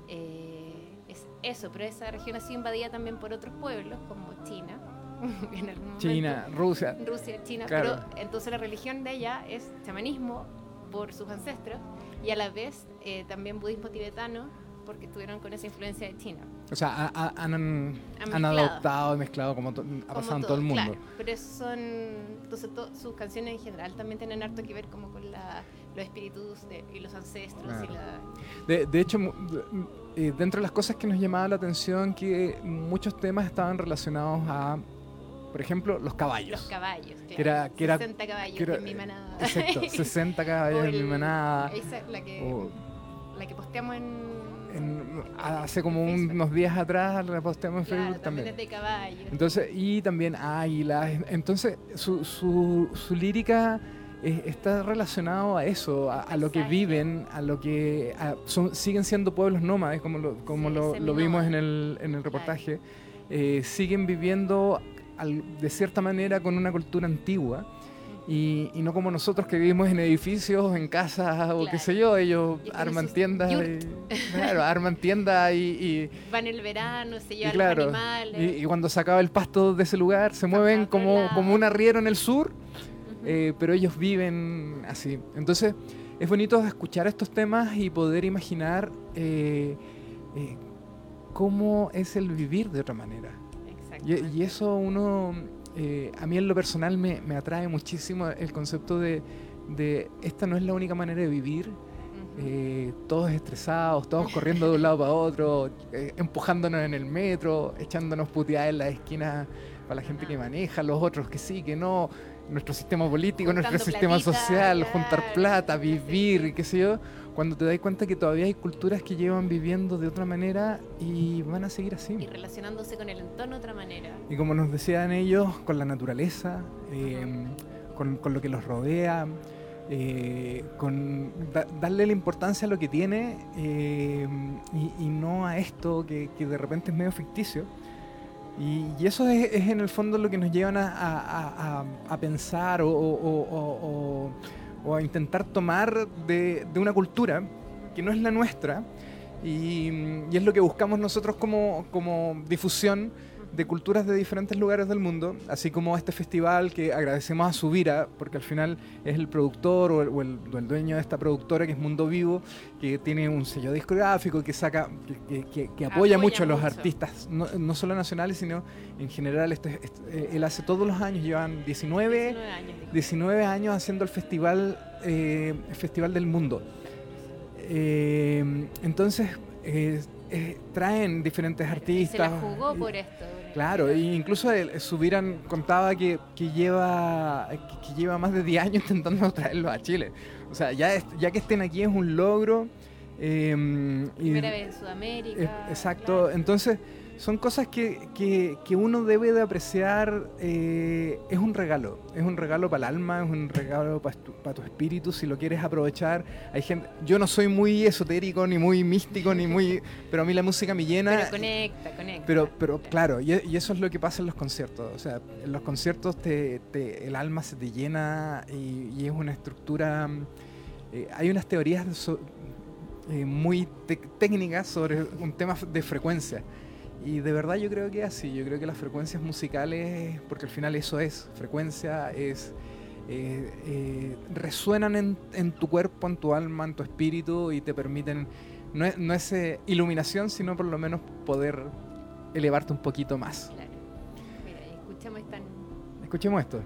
[SPEAKER 2] eh, es eso, pero esa región ha sido invadida también por otros pueblos como China. en algún.
[SPEAKER 1] China, Rusia.
[SPEAKER 2] Rusia, China,
[SPEAKER 1] Claro.
[SPEAKER 2] pero entonces la religión de ella es chamanismo por sus ancestros y a la vez eh, también budismo tibetano porque estuvieron con esa influencia de China.
[SPEAKER 1] O sea, ha- ha- han, han,
[SPEAKER 2] mezclado.
[SPEAKER 1] adoptado y mezclado como to- ha
[SPEAKER 2] Como
[SPEAKER 1] pasado en todo el mundo.
[SPEAKER 2] Claro, pero esos son, entonces to- sus canciones en general también tienen harto que ver como con la- los espíritus de- y los ancestros y
[SPEAKER 1] Claro.
[SPEAKER 2] la...
[SPEAKER 1] De, de hecho, eh, dentro de las cosas que nos llamaba la atención, que muchos temas estaban relacionados a, por ejemplo, los caballos.
[SPEAKER 2] Los caballos, claro.
[SPEAKER 1] Que era, que era,
[SPEAKER 2] 60 caballos
[SPEAKER 1] que era-
[SPEAKER 2] en mi manada.
[SPEAKER 1] Exacto, 60 caballos
[SPEAKER 2] O
[SPEAKER 1] en mi
[SPEAKER 2] el-
[SPEAKER 1] manada.
[SPEAKER 2] esa la que,
[SPEAKER 1] o
[SPEAKER 2] la que posteamos en...
[SPEAKER 1] en- hace como un- unos días atrás la posteamos en
[SPEAKER 2] Claro,
[SPEAKER 1] Facebook
[SPEAKER 2] también
[SPEAKER 1] también.
[SPEAKER 2] es de caballos.
[SPEAKER 1] Entonces, y también águilas. Entonces, su, su, su lírica está relacionado a eso, a, a lo que viven, a lo que a- son, siguen siendo pueblos nómades, como lo, como
[SPEAKER 2] Sí,
[SPEAKER 1] lo, lo vimos en el, en el reportaje. Eh, siguen viviendo al- de cierta manera con una cultura antigua. Y, y no como nosotros que vivimos en edificios, en casas o qué sé yo, ellos arman tiendas, y, claro, arman tiendas y, y-
[SPEAKER 2] Van el verano, se
[SPEAKER 1] y
[SPEAKER 2] llevan
[SPEAKER 1] claro,
[SPEAKER 2] los animales.
[SPEAKER 1] y, cuando se acaba el pasto de ese lugar, se mueven como, como un arriero en el sur, eh, pero ellos viven así. Entonces, es bonito escuchar estos temas y poder imaginar eh, eh, cómo es el vivir de otra manera. Y, y eso uno, eh, a mí en lo personal me, me atrae muchísimo el concepto de, de esta no es la única manera de vivir, eh, todos estresados, todos corriendo de un lado para otro, eh, empujándonos en el metro, echándonos puteadas en las esquinas para la gente que maneja, los otros que sí, que no, nuestro sistema político, nuestro sistema social, juntar plata,
[SPEAKER 2] sí.
[SPEAKER 1] vivir, y qué sé yo, cuando te das cuenta que todavía hay culturas que llevan viviendo de otra manera y van a seguir así.
[SPEAKER 2] Y relacionándose con el entorno de otra manera.
[SPEAKER 1] Y como nos decían ellos, con la naturaleza, eh, con, con lo que los rodea, eh, con da- darle la importancia a lo que tiene eh, y, y no a esto que, que de repente es medio ficticio. Y, y eso es, es en el fondo lo que nos llevan a, a- a- a- a pensar o, o- o- o- o- a intentar tomar de, de una cultura que no es la nuestra y, y es lo que buscamos nosotros como, como difusión de culturas de diferentes lugares del mundo, así como este festival que agradecemos a Subira, porque al final es el productor o el, o el- o el dueño de esta productora que es Mundo Vivo, que tiene un sello discográfico, que saca, que, que- que- que apoya,
[SPEAKER 2] Apoya
[SPEAKER 1] mucho a los artistas, no, no solo nacionales, sino en general. Este, este- eh, él hace todos los años, llevan 19,
[SPEAKER 2] 19 años. dijo.
[SPEAKER 1] 19 años haciendo el festival, eh, el festival del mundo. Eh, entonces, eh, eh, traen diferentes
[SPEAKER 2] Se
[SPEAKER 1] artistas.
[SPEAKER 2] la jugó por esto.
[SPEAKER 1] Claro, e incluso el, Subiran contaba que, que lleva que, que lleva más de 10 años intentando traerlo a Chile. O sea, ya, es- ya que estén aquí es un logro. eh, y-
[SPEAKER 2] Primera vez en Sudamérica.
[SPEAKER 1] eh, exacto.
[SPEAKER 2] claro.
[SPEAKER 1] Entonces, son cosas que, que, que uno debe de apreciar. eh, es un regalo, es un regalo para el alma, es un regalo para tu, pa' tu espíritu, si lo quieres aprovechar. Hay gente, yo no soy muy esotérico, ni muy místico, ni muy... Pero a mí la música me llena.
[SPEAKER 2] Pero conecta, conecta.
[SPEAKER 1] Pero, pero claro, y, y eso es lo que pasa en los conciertos. O sea, en los conciertos te, te- el alma se te llena y, y es una estructura. eh, hay unas teorías so- eh, muy técnicas sobre un tema de frecuencia. Y de verdad yo creo que es así. Yo creo que las frecuencias musicales, porque al final eso es, frecuencia es. eh, eh, resuenan en, en tu cuerpo, en tu alma, en tu espíritu y te permiten no es, no es eh, iluminación, sino por lo menos poder elevarte un poquito más.
[SPEAKER 2] Claro. Mira, escuchamos esta
[SPEAKER 1] Escuchemos esto.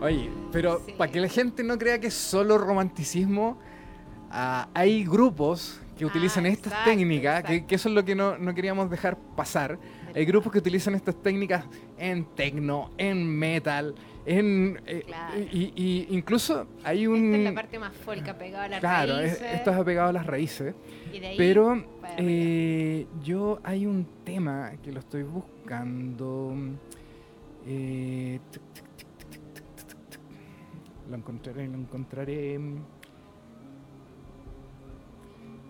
[SPEAKER 1] Oye, pero para que la gente no crea que es solo romanticismo, ah, hay grupos que utilizan
[SPEAKER 2] ah,
[SPEAKER 1] estas técnicas. Que, eso es lo que no, no queríamos dejar pasar. Hay grupos que utilizan estas técnicas en techno, en metal, en eh, y, incluso hay un
[SPEAKER 2] esta es la parte más pegado a las
[SPEAKER 1] claro,
[SPEAKER 2] raíces.
[SPEAKER 1] Claro, esto es pegado a las raíces. Pero eh, yo hay un tema que lo estoy buscando. Eh, lo encontraré, lo encontraré.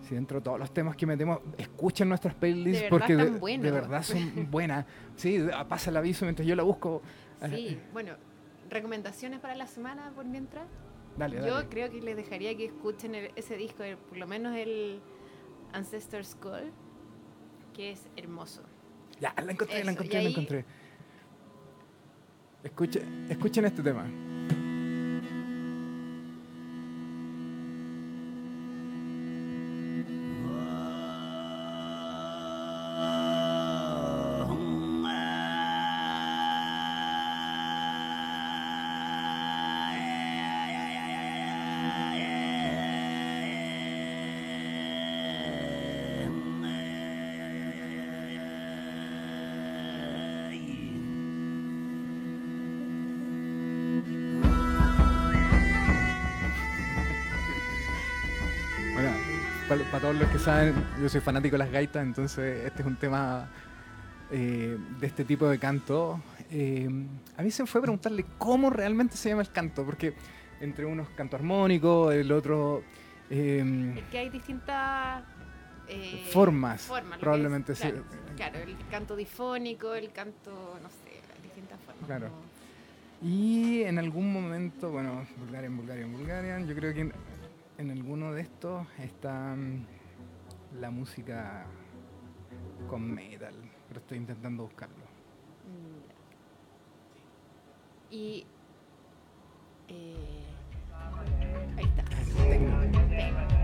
[SPEAKER 1] Si dentro de todos los temas que metemos, escuchen nuestras playlists
[SPEAKER 2] De
[SPEAKER 1] porque de, verdad son buenas. Sí, pasa el aviso mientras yo la busco.
[SPEAKER 2] Sí, bueno, recomendaciones para la semana por mientras.
[SPEAKER 1] Dale,
[SPEAKER 2] Yo
[SPEAKER 1] dale.
[SPEAKER 2] creo que les dejaría que escuchen el- ese disco, el- por lo menos el Ancestor Skull, que es hermoso.
[SPEAKER 1] Ya, la encontré,
[SPEAKER 2] Eso,
[SPEAKER 1] la encontré, la encontré. Escuchen, escuchen este tema. Saben, yo soy fanático de las gaitas, entonces este es un tema eh, de este tipo de canto. Eh, a mí se me fue a preguntarle cómo realmente se llama el canto, porque entre unos canto armónico, el otro... eh,
[SPEAKER 2] Es que hay distintas eh,
[SPEAKER 1] Formas, probablemente,
[SPEAKER 2] es,
[SPEAKER 1] sí.
[SPEAKER 2] claro, el canto difónico, el canto, no sé, distintas formas.
[SPEAKER 1] Claro.
[SPEAKER 2] como-
[SPEAKER 1] Y en algún momento, bueno, Bulgarian, Bulgarian, Bulgarian, yo creo que en, en alguno de estos está mm, la música con metal, pero estoy intentando buscarlo.
[SPEAKER 2] Mm. Y. eh, ahí está.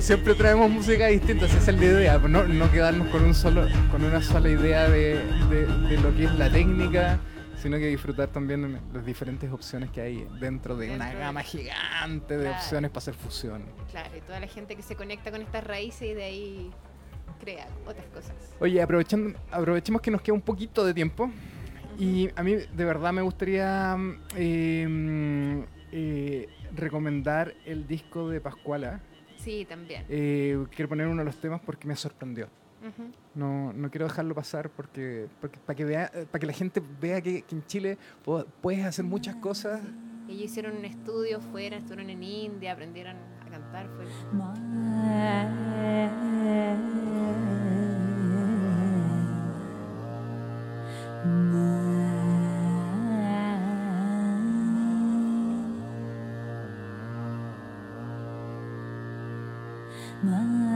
[SPEAKER 1] Siempre traemos música distinta, esa es la idea, no, no quedarnos con un solo, con una sola idea de, de- de lo que es la técnica, sino que disfrutar también las diferentes opciones que hay dentro de una
[SPEAKER 2] de-
[SPEAKER 1] gama gigante de
[SPEAKER 2] Claro.
[SPEAKER 1] opciones para hacer fusión.
[SPEAKER 2] Claro, y toda la gente que se conecta con estas raíces y de ahí crea otras cosas.
[SPEAKER 1] Oye, aprovechando, aprovechemos que nos queda un poquito de tiempo. Y a mí de verdad me gustaría mm, eh, mm, eh, recomendar el disco de Pascuala.
[SPEAKER 2] Sí, también.
[SPEAKER 1] Eh, quiero poner uno de los temas porque me sorprendió.
[SPEAKER 2] Ujú.
[SPEAKER 1] No, no quiero dejarlo pasar porque, porque para que vea, para que la gente vea que, que en Chile puedes hacer muchas cosas.
[SPEAKER 2] Ellos hicieron un estudio fuera, estuvieron en India, aprendieron a cantar. Fue
[SPEAKER 9] 暖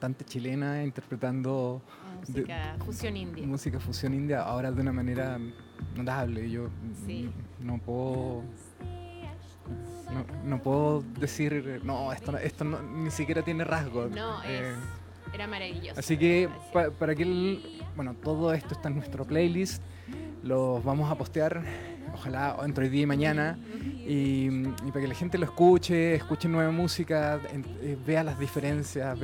[SPEAKER 1] cantante chilena interpretando
[SPEAKER 2] música fusión india.
[SPEAKER 1] Música fusión india, ahora de una manera notable. Yo no puedo no, puedo decir, no, esto, esto ni siquiera tiene rasgos.
[SPEAKER 2] No, eh, era maravilloso.
[SPEAKER 1] Así que para que, bueno, todo esto está en nuestro playlist, los vamos a postear ojalá entre hoy día y mañana, y, para que la gente lo escuche, escuche nueva música, eh, vea las diferencias,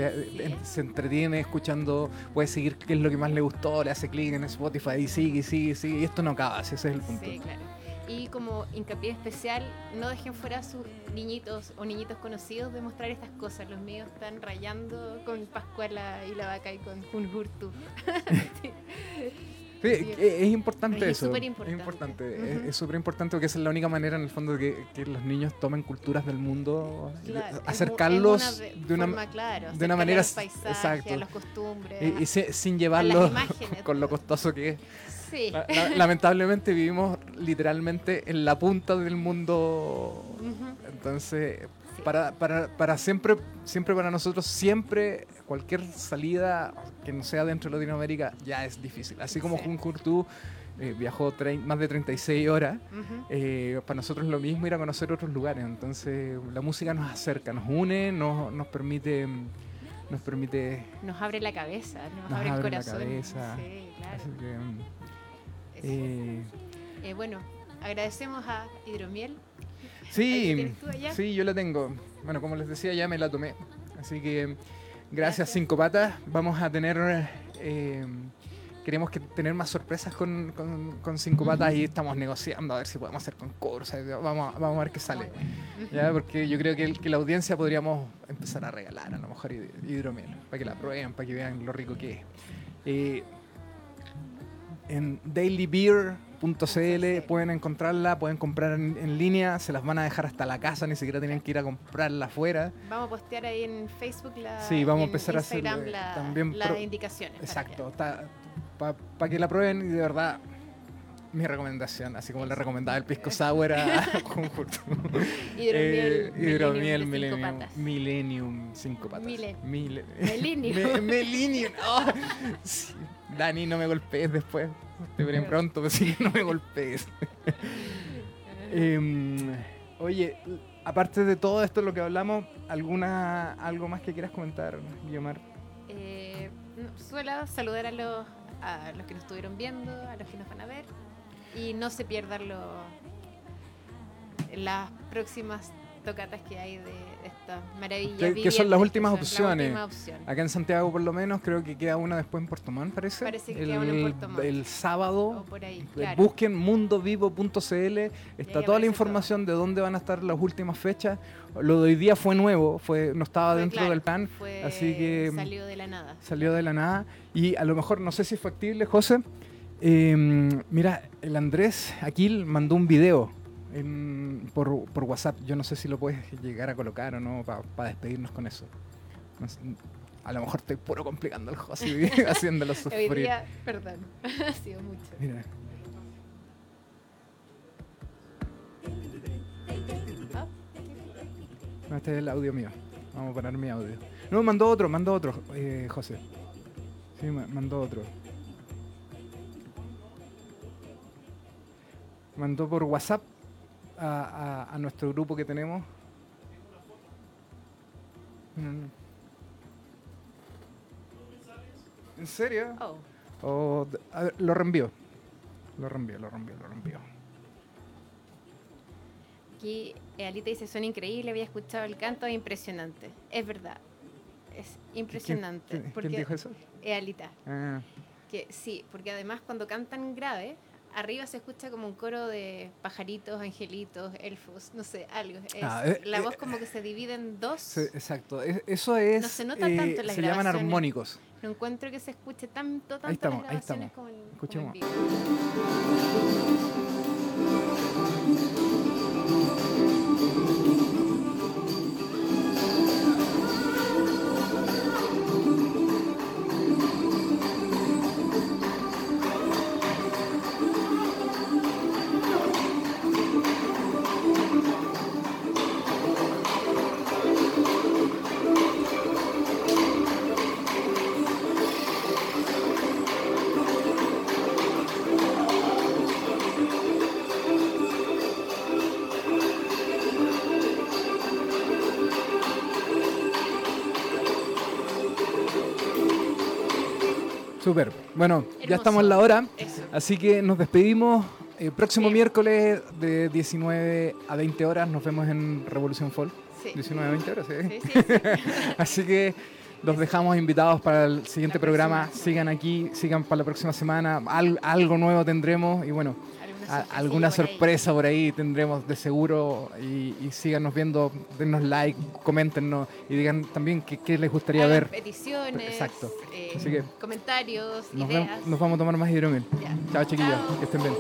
[SPEAKER 1] se entretiene escuchando, puede seguir qué es lo que más le gustó, le hace clic en Spotify y sigue, sigue, sigue, y esto no acaba, ese es el punto.
[SPEAKER 2] Sí, claro. Y como hincapié especial, no dejen fuera a sus niñitos o niñitos conocidos de mostrar estas cosas. Los míos están rayando con Pascuala y la vaca y con Junjurtu.
[SPEAKER 1] es importante eso. Es importante. Es súper importante porque esa es la única manera en el fondo de que, los niños tomen culturas del mundo, acercarlos de una, de una manera
[SPEAKER 2] exacto, a las costumbres,
[SPEAKER 1] y, sin llevarlos con lo costoso que es. lamentablemente vivimos literalmente en la punta del mundo. Entonces, para, para, para, siempre, siempre para nosotros, siempre cualquier salida que no sea dentro de Latinoamérica ya es difícil. Así como Jun Kurtu eh, viajó más de 36 horas, eh, para nosotros es lo mismo ir a conocer otros lugares. Entonces, la música nos acerca, nos une, nos, nos permite nos permite
[SPEAKER 2] nos abre la cabeza nos, abre, el corazón
[SPEAKER 1] la cabeza.
[SPEAKER 2] sí, claro. Mm, eh, bueno agradecemos a Hidromiel
[SPEAKER 1] Sí, sí, yo la tengo. Bueno, como les decía, ya me la tomé. Así que gracias, Cinco Patas. Vamos a tener... Eh, queremos que tener más sorpresas con, con, Cinco Patas y estamos negociando a ver si podemos hacer concursos. Vamos, vamos a ver qué sale. ¿ya? Porque yo creo que, que, la audiencia podríamos empezar a regalar a lo mejor hidromiel para que la prueben, para que vean lo rico que es. Eh, en Daily Beer .cl, pueden encontrarla, pueden comprar en, línea, se las van a dejar hasta la casa, ni siquiera tienen que ir a comprarla afuera.
[SPEAKER 2] Vamos a postear ahí en Facebook la,
[SPEAKER 1] sí, vamos a empezar a hacer
[SPEAKER 2] también las indicaciones.
[SPEAKER 1] Exacto, para que la prueben y de verdad mi recomendación, así como le recomendaba el pisco sour a conjunto.
[SPEAKER 2] hidromiel,
[SPEAKER 1] eh, hidromiel Millennium, Millennium 5 patas.
[SPEAKER 2] Millennium.
[SPEAKER 1] Millennium. Oh, Dani, no me golpees después. Te veré pronto, pero sí, no me golpees. Em, oye, aparte de todo esto lo que hablamos, ¿alguna algo más que quieras comentar, Guiomar?
[SPEAKER 2] Eh, suelo saludar a los, a los que nos estuvieron viendo, a los que nos van a ver, y no se pierdan lo, las próximas tocatas que hay de esta maravilla.
[SPEAKER 1] Que, son las últimas opciones. Acá en Santiago, por lo menos, creo que queda una después en Puerto Montt, parece.
[SPEAKER 2] Parece que
[SPEAKER 1] el,
[SPEAKER 2] queda una en Puerto Montt.
[SPEAKER 1] El sábado. Busquen mundovivo.cl. Está toda la información de dónde van a estar las últimas fechas. Lo de hoy día fue nuevo, fue no estaba dentro del plan. así que.
[SPEAKER 2] Salió de la nada.
[SPEAKER 1] Salió de la nada. Y a lo mejor, no sé si es factible, José. Em, mira, el Andrés Aquil mandó un video por, por, WhatsApp. Yo no sé si lo puedes llegar a colocar o no para despedirnos con eso. a lo mejor estoy puro complicando el José haciéndolo sufrir.
[SPEAKER 2] Hoy día, perdón, ha sido mucho. Mira.
[SPEAKER 1] este es el audio mío. Vamos a poner mi audio. No, mandó otro, mandó otro, eh, José. Sí, mandó otro. Mandó por WhatsApp a, nuestro grupo que tenemos. Mm. ¿En serio? Oh. lo reenvío. Lo reenvío, lo reenvío, lo reenvío.
[SPEAKER 2] Aquí eh, Alita dice, son increíbles, había escuchado el canto, impresionante. Es verdad, es impresionante.
[SPEAKER 1] ¿Quién, dijo eso?
[SPEAKER 2] Alita. Ah. Que sí, porque además cuando cantan grave, arriba se escucha como un coro de pajaritos, angelitos, elfos, no sé, algo. Ah, eh, la voz eh, como que se divide en dos.
[SPEAKER 1] exacto, eso es.
[SPEAKER 2] No se nota tanto en las
[SPEAKER 1] Se llaman armónicos.
[SPEAKER 2] No encuentro que se escuche tanto, tanto ahí estamos, las grabaciones como el,
[SPEAKER 1] Escuchemos.
[SPEAKER 2] Como el
[SPEAKER 1] Súper. Bueno, ya estamos en la hora,
[SPEAKER 2] Eso.
[SPEAKER 1] así que nos despedimos. El próximo
[SPEAKER 2] Sí.
[SPEAKER 1] miércoles de 19 a 20 horas nos vemos en Revolución Folk.
[SPEAKER 2] Sí.
[SPEAKER 1] 19 a 20 horas, sí.
[SPEAKER 2] Sí, sí, sí.
[SPEAKER 1] Así que los dejamos invitados para el siguiente
[SPEAKER 2] La
[SPEAKER 1] programa. Sigan aquí, sigan para la próxima semana. Al- algo nuevo tendremos y bueno, a- alguna
[SPEAKER 2] por ahí.
[SPEAKER 1] sorpresa por ahí tendremos de seguro. Y, y síganos viendo, denos like, coméntenos y digan también qué, qué les gustaría
[SPEAKER 2] Hagan
[SPEAKER 1] ver.
[SPEAKER 2] peticiones,
[SPEAKER 1] Exacto.
[SPEAKER 2] eh,
[SPEAKER 1] Así que
[SPEAKER 2] comentarios,
[SPEAKER 1] Nos,
[SPEAKER 2] ideas.
[SPEAKER 1] vemos- nos vamos a tomar más hidromel.
[SPEAKER 2] Ya.
[SPEAKER 1] Chao chiquillos, que estén bien.